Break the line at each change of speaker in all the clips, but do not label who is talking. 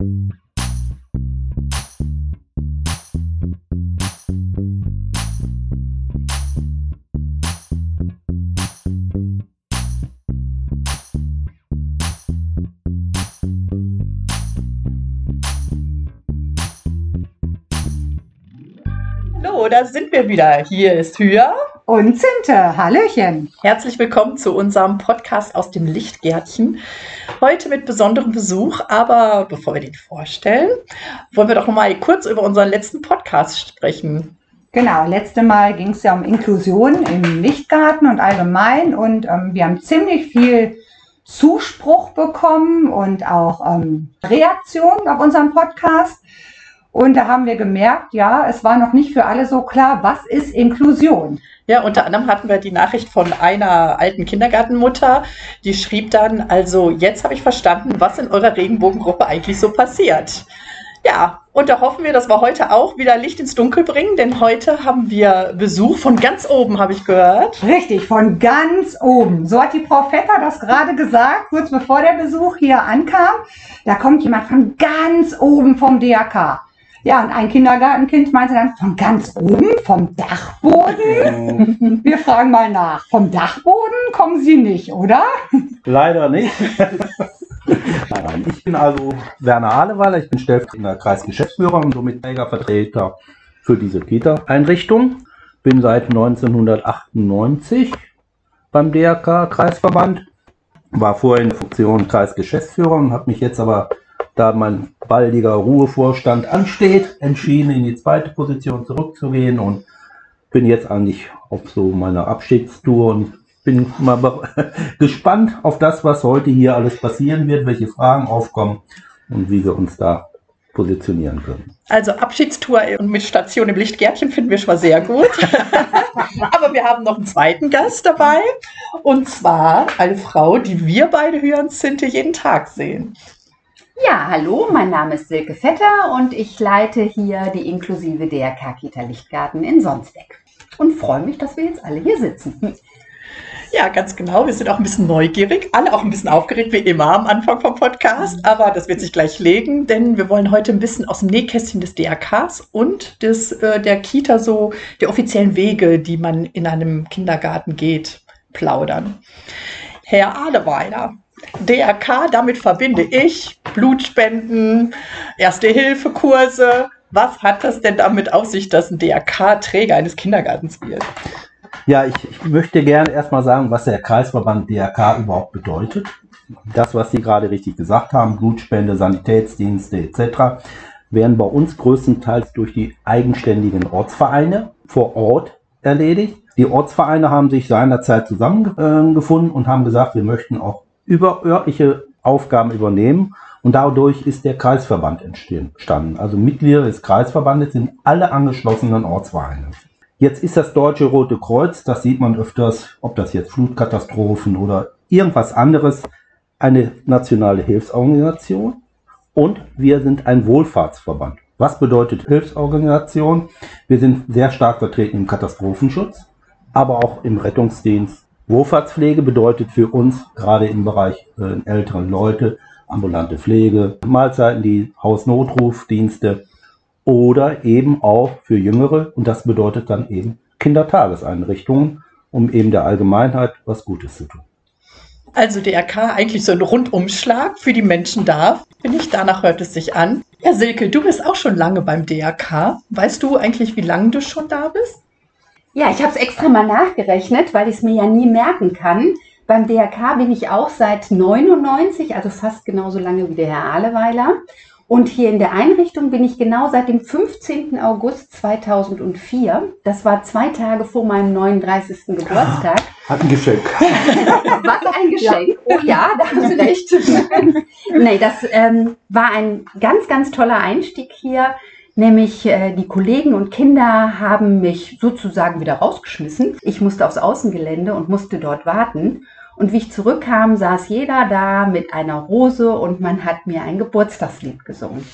Hallo, da sind wir wieder. Hier ist Hüa.
Und Zinte, Hallöchen.
Herzlich willkommen zu unserem Podcast aus dem Lichtgärtchen. Heute mit besonderem Besuch, aber bevor wir den vorstellen, wollen wir doch noch mal kurz über unseren letzten Podcast sprechen.
Genau, letzte Mal ging es ja um Inklusion im Lichtgarten und allgemein und ähm, wir haben ziemlich viel Zuspruch bekommen und auch ähm, Reaktionen auf unseren Podcast. Und da haben wir gemerkt, ja, es war noch nicht für alle so klar, was ist Inklusion.
Ja, unter anderem hatten wir die Nachricht von einer alten Kindergartenmutter, die schrieb dann, also jetzt habe ich verstanden, was in eurer Regenbogengruppe eigentlich so passiert. Ja, und da hoffen wir, dass wir heute auch wieder Licht ins Dunkel bringen, denn heute haben wir Besuch von ganz oben, habe ich gehört.
Richtig, von ganz oben. So hat die Frau Vetter das gerade gesagt, kurz bevor der Besuch hier ankam. Da kommt jemand von ganz oben vom DRK. Ja, und ein Kindergartenkind meinte dann, von ganz oben, vom Dachboden? Wir fragen mal nach, vom Dachboden kommen Sie nicht, oder?
Leider nicht. Nein, ich bin also Werner Ahleweiler, ich bin stellvertretender Kreisgeschäftsführer und somit Trägervertreter für diese Kita-Einrichtung. Bin seit 1998 beim DRK Kreisverband, war vorher in der Funktion Kreisgeschäftsführer und habe mich jetzt aber, da mein baldiger Ruhevorstand ansteht, entschieden, in die zweite Position zurückzugehen und bin jetzt eigentlich auf so meiner Abschiedstour und bin mal gespannt auf das, was heute hier alles passieren wird, welche Fragen aufkommen und wie wir uns da positionieren können.
Also Abschiedstour und mit Station im Lichtgärtchen finden wir schon mal sehr gut. Aber wir haben noch einen zweiten Gast dabei. Und zwar eine Frau, die wir beide hören Zinte jeden Tag sehen.
Ja, hallo, mein Name ist Silke Vetter und ich leite hier die inklusive DRK Kita Lichtgarten in Sonsbeck. Und freue mich, dass wir jetzt alle hier sitzen.
Ja, ganz genau. Wir sind auch ein bisschen neugierig, alle auch ein bisschen aufgeregt, wie immer am Anfang vom Podcast. Aber das wird sich gleich legen, denn wir wollen heute ein bisschen aus dem Nähkästchen des DRKs und des, äh, der Kita so, der offiziellen Wege, die man in einem Kindergarten geht, plaudern. Herr Ahleweiler, DRK, damit verbinde ich Blutspenden, Erste-Hilfe-Kurse. Was hat das denn damit auf sich, dass ein DRK Träger eines Kindergartens wird?
Ja, ich, ich möchte gerne erstmal sagen, was der Kreisverband DRK überhaupt bedeutet. Das, was Sie gerade richtig gesagt haben, Blutspende, Sanitätsdienste etc., werden bei uns größtenteils durch die eigenständigen Ortsvereine vor Ort erledigt. Die Ortsvereine haben sich seinerzeit zusammengefunden und haben gesagt, wir möchten auch überörtliche Aufgaben übernehmen. Und dadurch ist der Kreisverband entstanden. Also Mitglieder des Kreisverbandes sind alle angeschlossenen Ortsvereine. Jetzt ist das Deutsche Rote Kreuz, das sieht man öfters, ob das jetzt Flutkatastrophen oder irgendwas anderes, eine nationale Hilfsorganisation. Und wir sind ein Wohlfahrtsverband. Was bedeutet Hilfsorganisation? Wir sind sehr stark vertreten im Katastrophenschutz, aber auch im Rettungsdienst. Wohlfahrtspflege bedeutet für uns gerade im Bereich äh, älteren Leute ambulante Pflege, Mahlzeiten, die Hausnotrufdienste oder eben auch für Jüngere und das bedeutet dann eben Kindertageseinrichtungen, um eben der Allgemeinheit was Gutes zu tun.
Also DRK eigentlich so ein Rundumschlag für die Menschen da, finde ich. Danach hört es sich an. Ja, Silke, du bist auch schon lange beim DRK. Weißt du eigentlich, wie lange du schon da bist?
Ja, ich habe es extra mal nachgerechnet, weil ich es mir ja nie merken kann. Beim DRK bin ich auch seit 99, also fast genauso lange wie der Herr Ahleweiler. Und hier in der Einrichtung bin ich genau seit dem 15. August 2004. Das war zwei Tage vor meinem 39. Geburtstag.
Hat ein Geschenk.
Was ein Geschenk. Ja. Oh ja, da haben Sie recht. nee, das ähm, war ein ganz, ganz toller Einstieg hier. Nämlich äh, die Kollegen und Kinder haben mich sozusagen wieder rausgeschmissen. Ich musste aufs Außengelände und musste dort warten. Und wie ich zurückkam, saß jeder da mit einer Rose und man hat mir ein Geburtstagslied gesungen.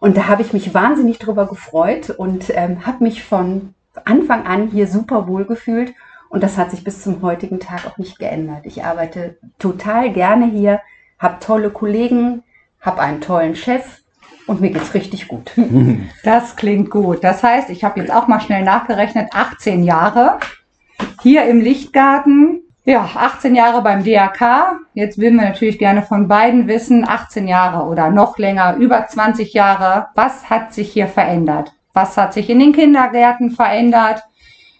Und da habe ich mich wahnsinnig drüber gefreut und ähm, habe mich von Anfang an hier super wohl gefühlt. Und das hat sich bis zum heutigen Tag auch nicht geändert. Ich arbeite total gerne hier, habe tolle Kollegen, habe einen tollen Chef und mir geht's richtig gut.
Das klingt gut. Das heißt, ich habe jetzt auch mal schnell nachgerechnet, 18 Jahre hier im Lichtgarten. Ja, 18 Jahre beim DAK. Jetzt würden wir natürlich gerne von beiden wissen, 18 Jahre oder noch länger, über 20 Jahre. Was hat sich hier verändert? Was hat sich in den Kindergärten verändert?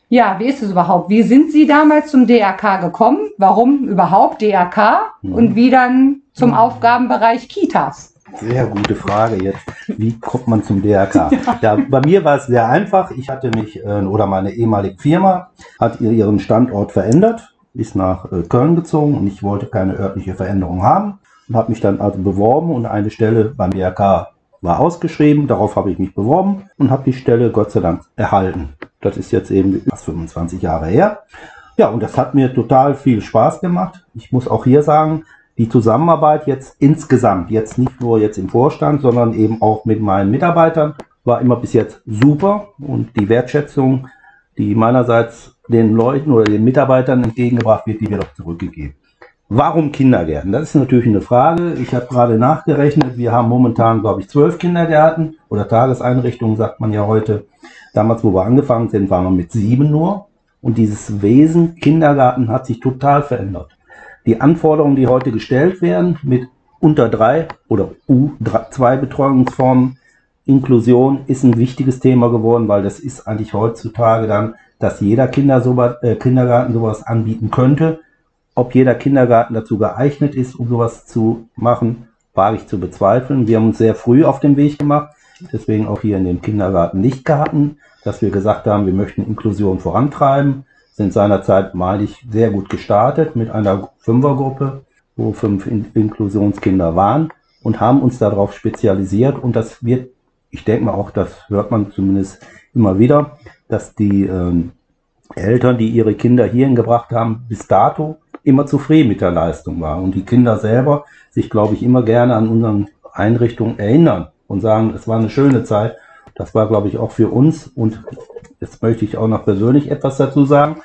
Ja, wie ist es überhaupt? Wie sind Sie damals zum DRK gekommen? Warum überhaupt DRK? Und wie dann zum Aufgabenbereich Kitas?
Sehr gute Frage jetzt. Wie kommt man zum DRK? Ja. bei mir war es sehr einfach. Ich hatte mich, äh, oder meine ehemalige Firma hat ihren Standort verändert, ist nach äh, Köln gezogen und ich wollte keine örtliche Veränderung haben und habe mich dann also beworben und eine Stelle beim DRK war ausgeschrieben. Darauf habe ich mich beworben und habe die Stelle Gott sei Dank erhalten. Das ist jetzt eben fast 25 Jahre her. Ja, und das hat mir total viel Spaß gemacht. Ich muss auch hier sagen, die Zusammenarbeit jetzt insgesamt, jetzt nicht nur jetzt im Vorstand, sondern eben auch mit meinen Mitarbeitern, war immer bis jetzt super. Und die Wertschätzung, die meinerseits den Leuten oder den Mitarbeitern entgegengebracht wird, die wird auch zurückgegeben. Warum Kindergärten? Das ist natürlich eine Frage. Ich habe gerade nachgerechnet. Wir haben momentan, glaube ich, zwölf Kindergärten oder Tageseinrichtungen, sagt man ja heute. Damals, wo wir angefangen sind, waren wir mit sieben nur. Und dieses Wesen Kindergarten hat sich total verändert. Die Anforderungen, die heute gestellt werden mit unter drei oder U2 Betreuungsformen, Inklusion ist ein wichtiges Thema geworden, weil das ist eigentlich heutzutage dann, dass jeder Kinder sowas, äh, Kindergarten sowas anbieten könnte. Ob jeder Kindergarten dazu geeignet ist, um sowas zu machen, wage ich zu bezweifeln. Wir haben uns sehr früh auf den Weg gemacht, deswegen auch hier in dem Kindergarten Lichtgarten, dass wir gesagt haben, wir möchten Inklusion vorantreiben sind seinerzeit, ich, sehr gut gestartet mit einer Fünfergruppe, wo fünf In Inklusionskinder waren und haben uns darauf spezialisiert. Und das wird, ich denke mal auch, das hört man zumindest immer wieder, dass die ähm, Eltern, die ihre Kinder hierhin gebracht haben, bis dato immer zufrieden mit der Leistung waren. Und die Kinder selber sich, glaube ich, immer gerne an unseren Einrichtungen erinnern und sagen, es war eine schöne Zeit. Das war, glaube ich, auch für uns und Jetzt möchte ich auch noch persönlich etwas dazu sagen.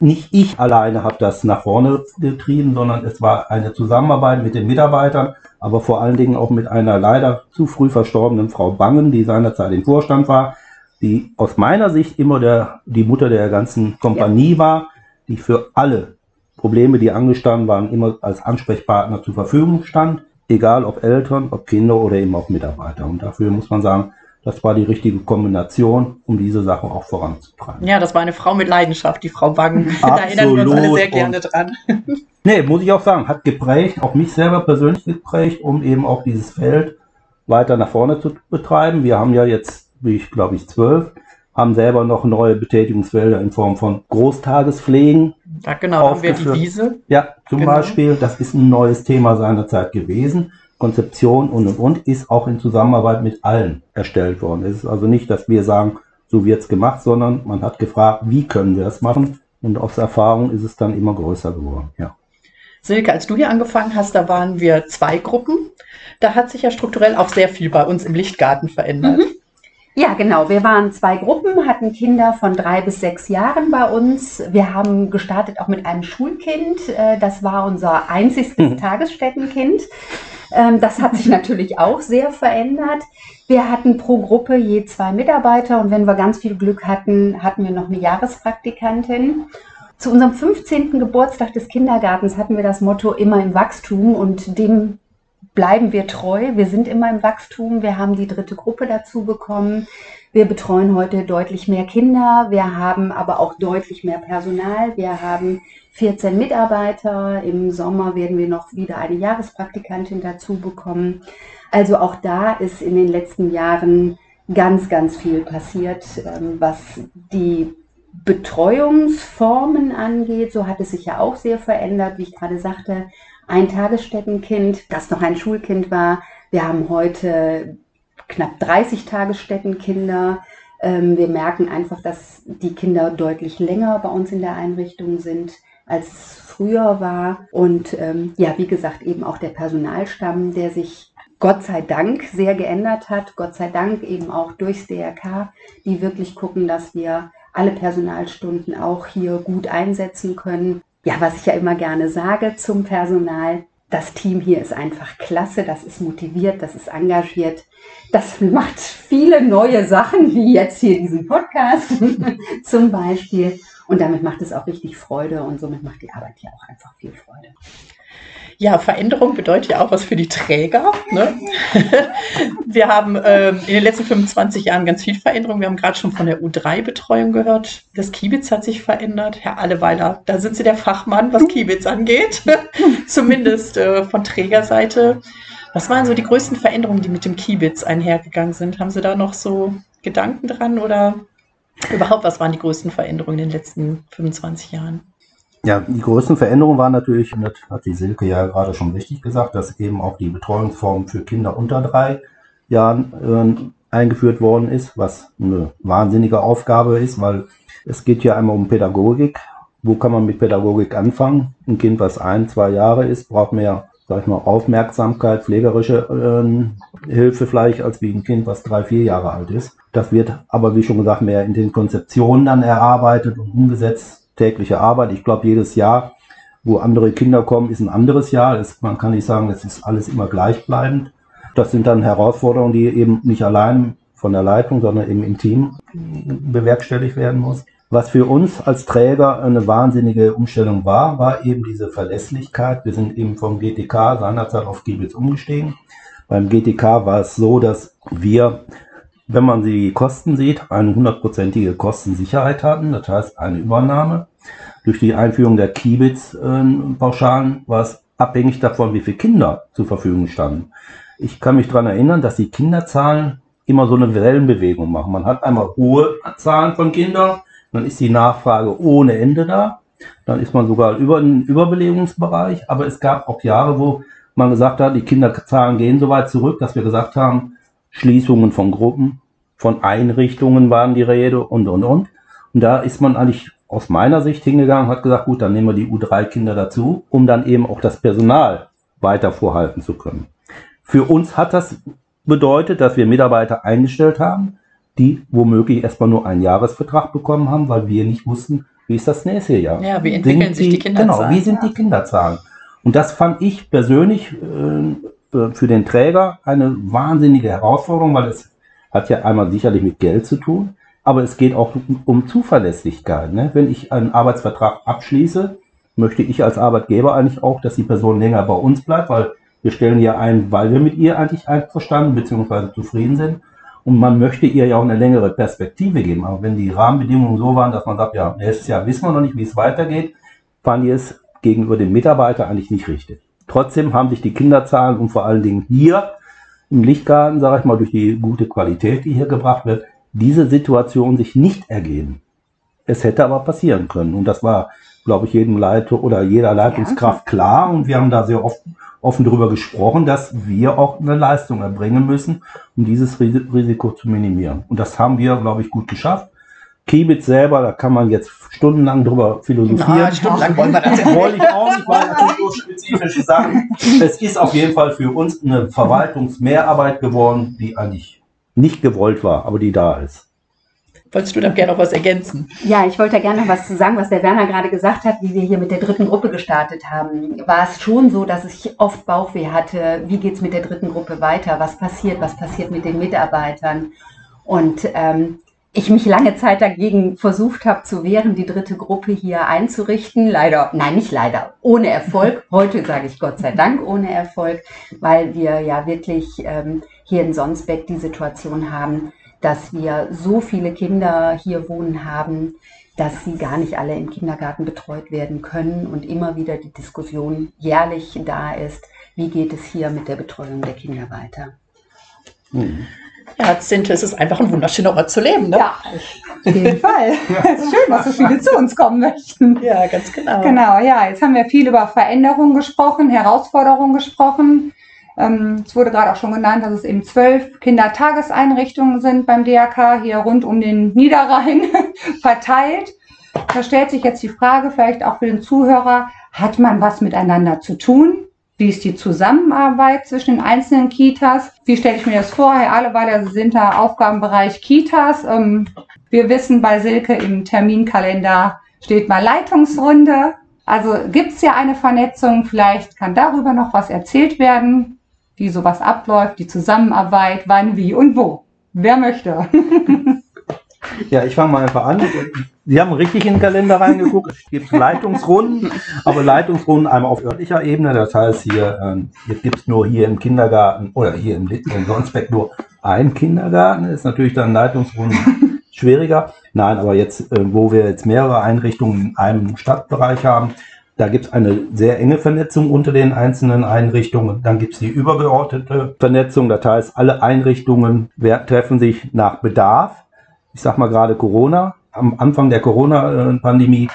Nicht ich alleine habe das nach vorne getrieben, sondern es war eine Zusammenarbeit mit den Mitarbeitern, aber vor allen Dingen auch mit einer leider zu früh verstorbenen Frau Bangen, die seinerzeit im Vorstand war, die aus meiner Sicht immer der, die Mutter der ganzen Kompanie ja. war, die für alle Probleme, die angestanden waren, immer als Ansprechpartner zur Verfügung stand, egal ob Eltern, ob Kinder oder eben auch Mitarbeiter. Und dafür muss man sagen, das war die richtige Kombination, um diese Sache auch voranzutreiben.
Ja, das war eine Frau mit Leidenschaft, die Frau Wagen. da erinnern wir uns alle sehr gerne dran.
nee, muss ich auch sagen, hat geprägt, auch mich selber persönlich geprägt, um eben auch dieses Feld weiter nach vorne zu betreiben. Wir haben ja jetzt, wie ich glaube ich, zwölf, haben selber noch neue Betätigungsfelder in Form von Großtagespflegen.
Ja, genau, haben wir die Wiese.
Ja, zum genau. Beispiel, das ist ein neues Thema seinerzeit gewesen. Konzeption und und und ist auch in Zusammenarbeit mit allen erstellt worden. Es ist also nicht, dass wir sagen, so wird es gemacht, sondern man hat gefragt, wie können wir das machen? Und aus Erfahrung ist es dann immer größer geworden. Ja.
Silke, als du hier angefangen hast, da waren wir zwei Gruppen. Da hat sich ja strukturell auch sehr viel bei uns im Lichtgarten verändert. Mhm.
Ja, genau. Wir waren zwei Gruppen, hatten Kinder von drei bis sechs Jahren bei uns. Wir haben gestartet auch mit einem Schulkind. Äh, das war unser einziges mhm. Tagesstättenkind. Ähm, das hat sich natürlich auch sehr verändert. Wir hatten pro Gruppe je zwei Mitarbeiter und wenn wir ganz viel Glück hatten, hatten wir noch eine Jahrespraktikantin. Zu unserem 15. Geburtstag des Kindergartens hatten wir das Motto immer im Wachstum und dem bleiben wir treu. Wir sind immer im Wachstum. Wir haben die dritte Gruppe dazu bekommen. Wir betreuen heute deutlich mehr Kinder. Wir haben aber auch deutlich mehr Personal. Wir haben 14 Mitarbeiter. Im Sommer werden wir noch wieder eine Jahrespraktikantin dazu bekommen. Also auch da ist in den letzten Jahren ganz, ganz viel passiert, ähm, was die Betreuungsformen angeht. So hat es sich ja auch sehr verändert, wie ich gerade sagte. Ein Tagesstättenkind, das noch ein Schulkind war. Wir haben heute knapp 30 Tagesstättenkinder. Ähm, wir merken einfach, dass die Kinder deutlich länger bei uns in der Einrichtung sind als es früher war. Und ähm, ja, wie gesagt, eben auch der Personalstamm, der sich Gott sei Dank sehr geändert hat. Gott sei Dank eben auch durchs DRK, die wirklich gucken, dass wir alle Personalstunden auch hier gut einsetzen können. Ja, was ich ja immer gerne sage zum Personal, das Team hier ist einfach klasse, das ist motiviert, das ist engagiert. Das macht viele neue Sachen, wie jetzt hier diesen Podcast zum Beispiel. Und damit macht es auch richtig Freude und somit macht die Arbeit hier auch einfach viel Freude.
Ja, Veränderung bedeutet ja auch was für die Träger. Ne? Wir haben ähm, in den letzten 25 Jahren ganz viel Veränderung. Wir haben gerade schon von der U3-Betreuung gehört. Das Kiebitz hat sich verändert. Herr Alleweiler, da sind Sie der Fachmann, was Kiebitz angeht. Zumindest äh, von Trägerseite. Was waren so die größten Veränderungen, die mit dem Kiebitz einhergegangen sind? Haben Sie da noch so Gedanken dran oder überhaupt, was waren die größten Veränderungen in den letzten 25 Jahren?
Ja, die größten Veränderungen waren natürlich, das hat die Silke ja gerade schon richtig gesagt, dass eben auch die Betreuungsform für Kinder unter drei Jahren äh, eingeführt worden ist, was eine wahnsinnige Aufgabe ist, weil es geht ja einmal um Pädagogik. Wo kann man mit Pädagogik anfangen? Ein Kind, was ein, zwei Jahre ist, braucht mehr, sag ich mal, Aufmerksamkeit, pflegerische äh, Hilfe vielleicht, als wie ein Kind, was drei, vier Jahre alt ist. Das wird aber, wie schon gesagt, mehr in den Konzeptionen dann erarbeitet und umgesetzt tägliche Arbeit. Ich glaube, jedes Jahr, wo andere Kinder kommen, ist ein anderes Jahr. Es, man kann nicht sagen, es ist alles immer gleichbleibend. Das sind dann Herausforderungen, die eben nicht allein von der Leitung, sondern eben im Team bewerkstelligt werden muss. Was für uns als Träger eine wahnsinnige Umstellung war, war eben diese Verlässlichkeit. Wir sind eben vom GTK seinerzeit auf Giebels umgestiegen. Beim GTK war es so, dass wir wenn man die Kosten sieht, eine hundertprozentige Kostensicherheit hatten, das heißt eine Übernahme. Durch die Einführung der Kiebitz-Pauschalen war es abhängig davon, wie viele Kinder zur Verfügung standen. Ich kann mich daran erinnern, dass die Kinderzahlen immer so eine Wellenbewegung machen. Man hat einmal hohe Zahlen von Kindern, dann ist die Nachfrage ohne Ende da, dann ist man sogar über den Überbelegungsbereich, aber es gab auch Jahre, wo man gesagt hat, die Kinderzahlen gehen so weit zurück, dass wir gesagt haben, Schließungen von Gruppen, von Einrichtungen waren die Rede und, und, und. Und da ist man eigentlich aus meiner Sicht hingegangen und hat gesagt, gut, dann nehmen wir die U3-Kinder dazu, um dann eben auch das Personal weiter vorhalten zu können. Für uns hat das bedeutet, dass wir Mitarbeiter eingestellt haben, die womöglich erstmal nur einen Jahresvertrag bekommen haben, weil wir nicht wussten, wie ist das nächste Jahr.
Ja, wie entwickeln
sind
sich die Kinderzahlen?
Genau, wie sind die Kinderzahlen? Und das fand ich persönlich äh, für den Träger eine wahnsinnige Herausforderung, weil es hat ja einmal sicherlich mit Geld zu tun, aber es geht auch um Zuverlässigkeit. Ne? Wenn ich einen Arbeitsvertrag abschließe, möchte ich als Arbeitgeber eigentlich auch, dass die Person länger bei uns bleibt, weil wir stellen ja ein, weil wir mit ihr eigentlich einverstanden bzw. zufrieden sind. Und man möchte ihr ja auch eine längere Perspektive geben. Aber wenn die Rahmenbedingungen so waren, dass man sagt, ja, nächstes Jahr wissen wir noch nicht, wie es weitergeht, fand ich es gegenüber dem Mitarbeiter eigentlich nicht richtig. Trotzdem haben sich die Kinderzahlen und vor allen Dingen hier im Lichtgarten, sage ich mal, durch die gute Qualität, die hier gebracht wird, diese Situation sich nicht ergeben. Es hätte aber passieren können. Und das war, glaube ich, jedem Leiter oder jeder Leitungskraft ja. klar. Und wir haben da sehr oft offen darüber gesprochen, dass wir auch eine Leistung erbringen müssen, um dieses Risiko zu minimieren. Und das haben wir, glaube ich, gut geschafft. Kiebitz selber, da kann man jetzt stundenlang drüber philosophieren.
Na, stundenlang wollen wir das
ja Wollte ich auch nicht, weil das sind so spezifische Sachen. Es ist auf jeden Fall für uns eine Verwaltungsmehrarbeit geworden, die eigentlich nicht gewollt war, aber die da ist.
Wolltest du da gerne noch was ergänzen?
Ja, ich wollte gerne noch was zu sagen, was der Werner gerade gesagt hat, wie wir hier mit der dritten Gruppe gestartet haben. War es schon so, dass ich oft Bauchweh hatte, wie geht es mit der dritten Gruppe weiter, was passiert, was passiert mit den Mitarbeitern. Und ähm, ich mich lange Zeit dagegen versucht habe zu wehren, die dritte Gruppe hier einzurichten. Leider, nein, nicht leider, ohne Erfolg. Heute sage ich Gott sei Dank ohne Erfolg, weil wir ja wirklich ähm, hier in Sonsbeck die Situation haben, dass wir so viele Kinder hier wohnen haben, dass sie gar nicht alle im Kindergarten betreut werden können und immer wieder die Diskussion jährlich da ist, wie geht es hier mit der Betreuung der Kinder weiter.
Mhm. Ja, Zinte, es ist einfach ein wunderschöner Ort zu leben. Ne?
Ja, auf jeden Fall. Es ist schön, dass so viele zu uns kommen möchten.
Ja, ganz genau.
Genau, ja, jetzt haben wir viel über Veränderungen gesprochen, Herausforderungen gesprochen. Ähm, es wurde gerade auch schon genannt, dass es eben zwölf Kindertageseinrichtungen sind beim DRK hier rund um den Niederrhein verteilt. Da stellt sich jetzt die Frage, vielleicht auch für den Zuhörer, hat man was miteinander zu tun? Wie ist die Zusammenarbeit zwischen den einzelnen Kitas? Wie stelle ich mir das vor? Herr Ahleweiter, Sie sind da Aufgabenbereich Kitas. Ähm, wir wissen, bei Silke im Terminkalender steht mal Leitungsrunde. Also gibt es ja eine Vernetzung, vielleicht kann darüber noch was erzählt werden, wie sowas abläuft, die Zusammenarbeit, wann, wie und wo. Wer möchte?
Ja, ich fange mal einfach an. Sie haben richtig in den Kalender reingeguckt. Es gibt Leitungsrunden, aber Leitungsrunden einmal auf örtlicher Ebene. Das heißt, hier ähm, gibt es nur hier im Kindergarten oder hier im, im Sonsbeck nur einen Kindergarten. Ist natürlich dann Leitungsrunden schwieriger. Nein, aber jetzt, äh, wo wir jetzt mehrere Einrichtungen in einem Stadtbereich haben, da gibt es eine sehr enge Vernetzung unter den einzelnen Einrichtungen. Dann gibt es die übergeordnete Vernetzung. Das heißt, alle Einrichtungen treffen sich nach Bedarf ich sag mal gerade Corona, am Anfang der Corona-Pandemie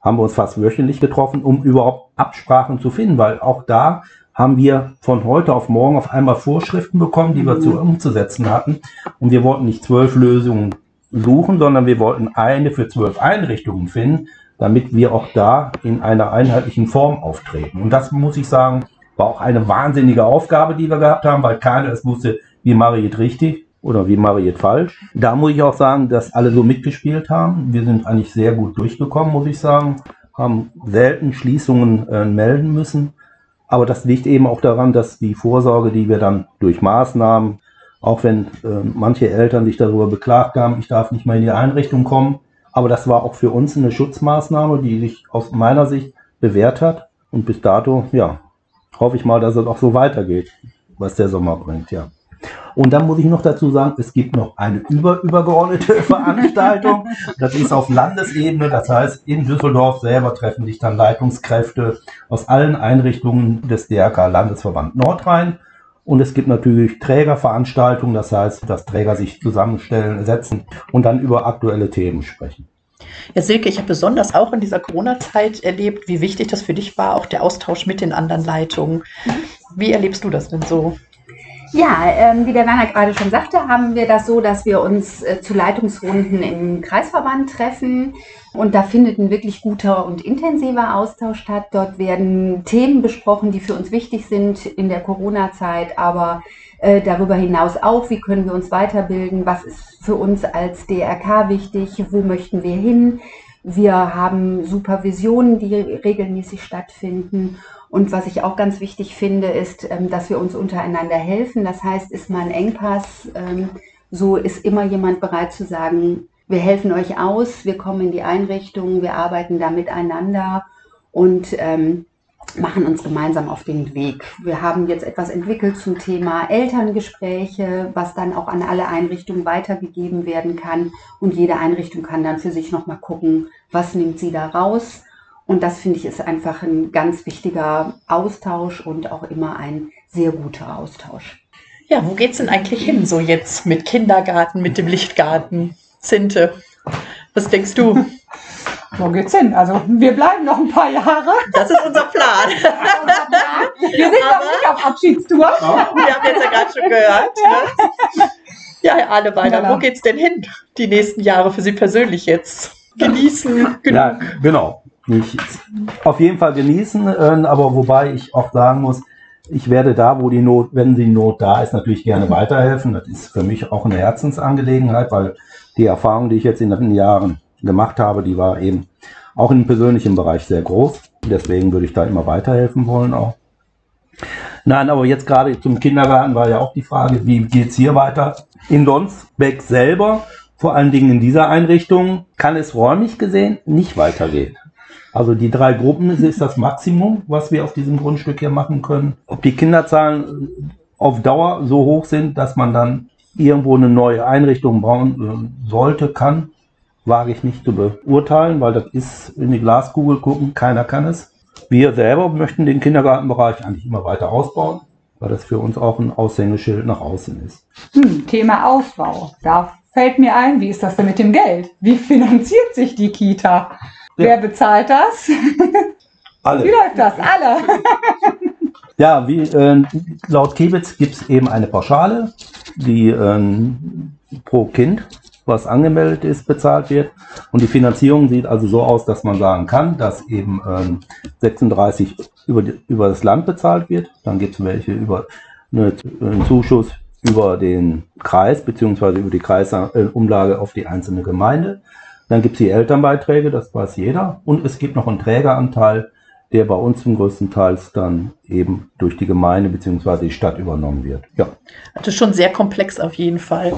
haben wir uns fast wöchentlich getroffen, um überhaupt Absprachen zu finden, weil auch da haben wir von heute auf morgen auf einmal Vorschriften bekommen, die wir mhm. zu umzusetzen hatten. Und wir wollten nicht zwölf Lösungen suchen, sondern wir wollten eine für zwölf Einrichtungen finden, damit wir auch da in einer einheitlichen Form auftreten. Und das muss ich sagen, war auch eine wahnsinnige Aufgabe, die wir gehabt haben, weil keiner es wusste, wie mache ich es richtig oder wie mache ich jetzt falsch. Da muss ich auch sagen, dass alle so mitgespielt haben. Wir sind eigentlich sehr gut durchgekommen, muss ich sagen. Haben selten Schließungen äh, melden müssen. Aber das liegt eben auch daran, dass die Vorsorge, die wir dann durch Maßnahmen, auch wenn äh, manche Eltern sich darüber beklagt haben, ich darf nicht mehr in die Einrichtung kommen, aber das war auch für uns eine Schutzmaßnahme, die sich aus meiner Sicht bewährt hat. Und bis dato, ja, hoffe ich mal, dass es auch so weitergeht, was der Sommer bringt, ja. Und dann muss ich noch dazu sagen, es gibt noch eine über, übergeordnete Veranstaltung. Das ist auf Landesebene. Das heißt, in Düsseldorf selber treffen sich dann Leitungskräfte aus allen Einrichtungen des DRK Landesverband Nordrhein. Und es gibt natürlich Trägerveranstaltungen, das heißt, dass Träger sich zusammenstellen, setzen und dann über aktuelle Themen sprechen.
Ja, Silke, ich habe besonders auch in dieser Corona-Zeit erlebt, wie wichtig das für dich war, auch der Austausch mit den anderen Leitungen. Wie erlebst du das denn so?
Ja, ähm, wie der Werner gerade schon sagte, haben wir das so, dass wir uns äh, zu Leitungsrunden im Kreisverband treffen. Und da findet ein wirklich guter und intensiver Austausch statt. Dort werden Themen besprochen, die für uns wichtig sind in der Corona-Zeit, aber äh, darüber hinaus auch, wie können wir uns weiterbilden, was ist für uns als DRK wichtig, wo möchten wir hin. Wir haben Supervisionen, die regelmäßig stattfinden. Und was ich auch ganz wichtig finde, ist, ähm, dass wir uns untereinander helfen. Das heißt, ist mal ein Engpass, ähm, so ist immer jemand bereit zu sagen, wir helfen euch aus, wir kommen in die Einrichtung, wir arbeiten da miteinander und ähm, machen uns gemeinsam auf den Weg. Wir haben jetzt etwas entwickelt zum Thema Elterngespräche, was dann auch an alle Einrichtungen weitergegeben werden kann. Und jede Einrichtung kann dann für sich nochmal gucken, was nimmt sie da raus und das finde ich ist einfach ein ganz wichtiger Austausch und auch immer ein sehr guter Austausch.
Ja, wo geht es denn eigentlich hin, so jetzt mit Kindergarten, mit dem Lichtgarten? Sinte, was denkst du?
Wo geht's hin? Also wir bleiben noch ein paar Jahre.
Das ist unser Plan.
wir sind Aber noch nicht auf Abschiedstour.
Wir haben jetzt ja gerade schon gehört. Ne? Ja, Herr Ahleweiner, genau. wo geht's denn hin? Die nächsten Jahre für Sie persönlich jetzt? Genießen.
Ja, genau nicht auf jeden Fall genießen, äh, aber wobei ich auch sagen muss, ich werde da, wo die Not, wenn die Not da ist, natürlich gerne weiterhelfen. Das ist für mich auch eine Herzensangelegenheit, weil die Erfahrung, die ich jetzt in den Jahren gemacht habe, die war eben auch im persönlichen Bereich sehr groß. Deswegen würde ich da immer weiterhelfen wollen auch. Nein, aber jetzt gerade zum Kindergarten war ja auch die Frage, wie geht es hier weiter? In Donsbeck selber, vor allen Dingen in dieser Einrichtung, kann es räumlich gesehen nicht weitergehen. Also die drei Gruppen ist das Maximum, was wir auf diesem Grundstück hier machen können. Ob die Kinderzahlen auf Dauer so hoch sind, dass man dann irgendwo eine neue Einrichtung bauen äh, sollte, kann, wage ich nicht zu beurteilen, weil das ist in die Glaskugel gucken, keiner kann es. Wir selber möchten den Kindergartenbereich eigentlich immer weiter ausbauen, weil das für uns auch ein Aushängeschild nach außen ist.
Hm, Thema Ausbau. Da fällt mir ein, wie ist das denn mit dem Geld? Wie finanziert sich die Kita? Wer bezahlt das?
Alle.
Wie läuft das? Alle.
Ja, wie, äh, laut Kebitz gibt es eben eine Pauschale, die äh, pro Kind, was angemeldet ist, bezahlt wird. Und die Finanzierung sieht also so aus, dass man sagen kann, dass eben äh, 36 über, über das Land bezahlt wird. Dann gibt es welche über eine, einen Zuschuss über den Kreis, beziehungsweise über die Kreisumlage auf die einzelne Gemeinde. Dann gibt es die Elternbeiträge, das weiß jeder. Und es gibt noch einen Trägeranteil, der bei uns zum größten Teil dann eben durch die Gemeinde bzw. die Stadt übernommen wird. Ja.
Also schon sehr komplex auf jeden Fall.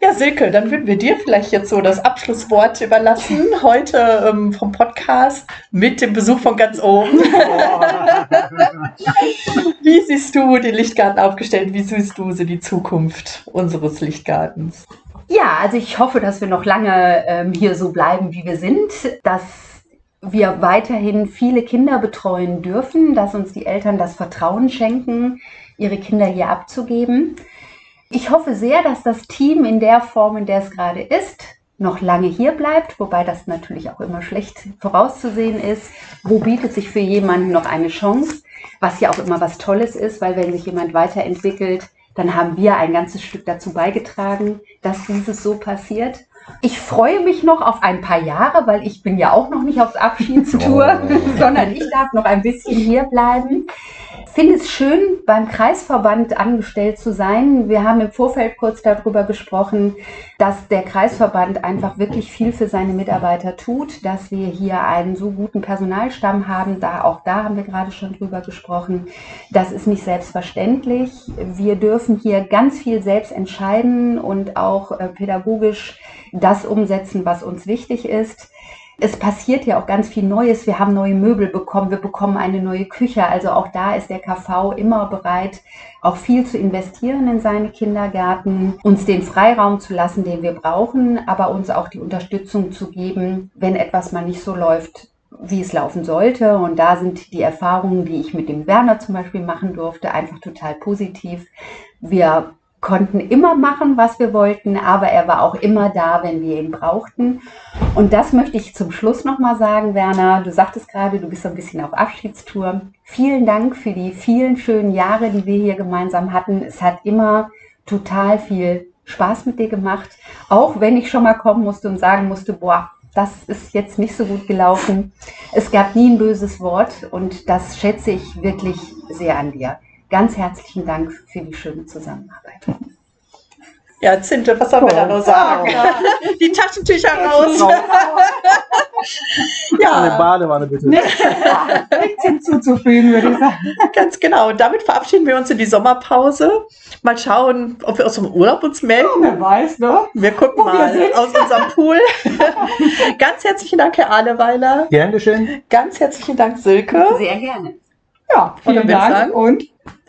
Ja, Silke, dann würden wir dir vielleicht jetzt so das Abschlusswort überlassen, heute ähm, vom Podcast mit dem Besuch von ganz oben. Wie siehst du den Lichtgarten aufgestellt? Wie siehst du so die Zukunft unseres Lichtgartens?
Ja, also ich hoffe, dass wir noch lange ähm, hier so bleiben, wie wir sind, dass wir weiterhin viele Kinder betreuen dürfen, dass uns die Eltern das Vertrauen schenken, ihre Kinder hier abzugeben. Ich hoffe sehr, dass das Team in der Form, in der es gerade ist, noch lange hier bleibt, wobei das natürlich auch immer schlecht vorauszusehen ist. Wo bietet sich für jemanden noch eine Chance? Was ja auch immer was Tolles ist, weil wenn sich jemand weiterentwickelt, dann haben wir ein ganzes Stück dazu beigetragen, dass dieses so passiert. Ich freue mich noch auf ein paar Jahre, weil ich bin ja auch noch nicht aufs Abschiedstour, oh. sondern ich darf noch ein bisschen hier bleiben. Finde es schön, beim Kreisverband angestellt zu sein. Wir haben im Vorfeld kurz darüber gesprochen, dass der Kreisverband einfach wirklich viel für seine Mitarbeiter tut, dass wir hier einen so guten Personalstamm haben. Da auch da haben wir gerade schon drüber gesprochen. Das ist nicht selbstverständlich. Wir dürfen hier ganz viel selbst entscheiden und auch äh, pädagogisch das umsetzen, was uns wichtig ist. Es passiert ja auch ganz viel Neues. Wir haben neue Möbel bekommen, wir bekommen eine neue Küche. Also auch da ist der KV immer bereit, auch viel zu investieren in seine Kindergärten, uns den Freiraum zu lassen, den wir brauchen, aber uns auch die Unterstützung zu geben, wenn etwas mal nicht so läuft, wie es laufen sollte. Und da sind die Erfahrungen, die ich mit dem Werner zum Beispiel machen durfte, einfach total positiv. Wir konnten immer machen, was wir wollten, aber er war auch immer da, wenn wir ihn brauchten. Und das möchte ich zum Schluss nochmal sagen, Werner. Du sagtest gerade, du bist so ein bisschen auf Abschiedstour. Vielen Dank für die vielen schönen Jahre, die wir hier gemeinsam hatten. Es hat immer total viel Spaß mit dir gemacht. Auch wenn ich schon mal kommen musste und sagen musste, boah, das ist jetzt nicht so gut gelaufen. Es gab nie ein böses Wort und das schätze ich wirklich sehr an dir. Ganz herzlichen Dank für die schöne Zusammenarbeit.
Ja, Zinte, was soll man da noch sagen? Die Taschentücher raus.
ja. Eine Badewanne bitte. Nichts
hinzuzufügen, würde ich sagen.
Ganz genau. Und damit verabschieden wir uns in die Sommerpause. Mal schauen, ob wir aus dem Urlaub uns melden.
Ja, wer weiß, ne?
Wir gucken Wo mal wir aus unserem Pool. Ganz herzlichen Dank, Herr Ahleweiler.
Gern geschehen.
Ganz herzlichen Dank, Silke.
Sehr gerne.
Ja, vielen Dank
sagen,
und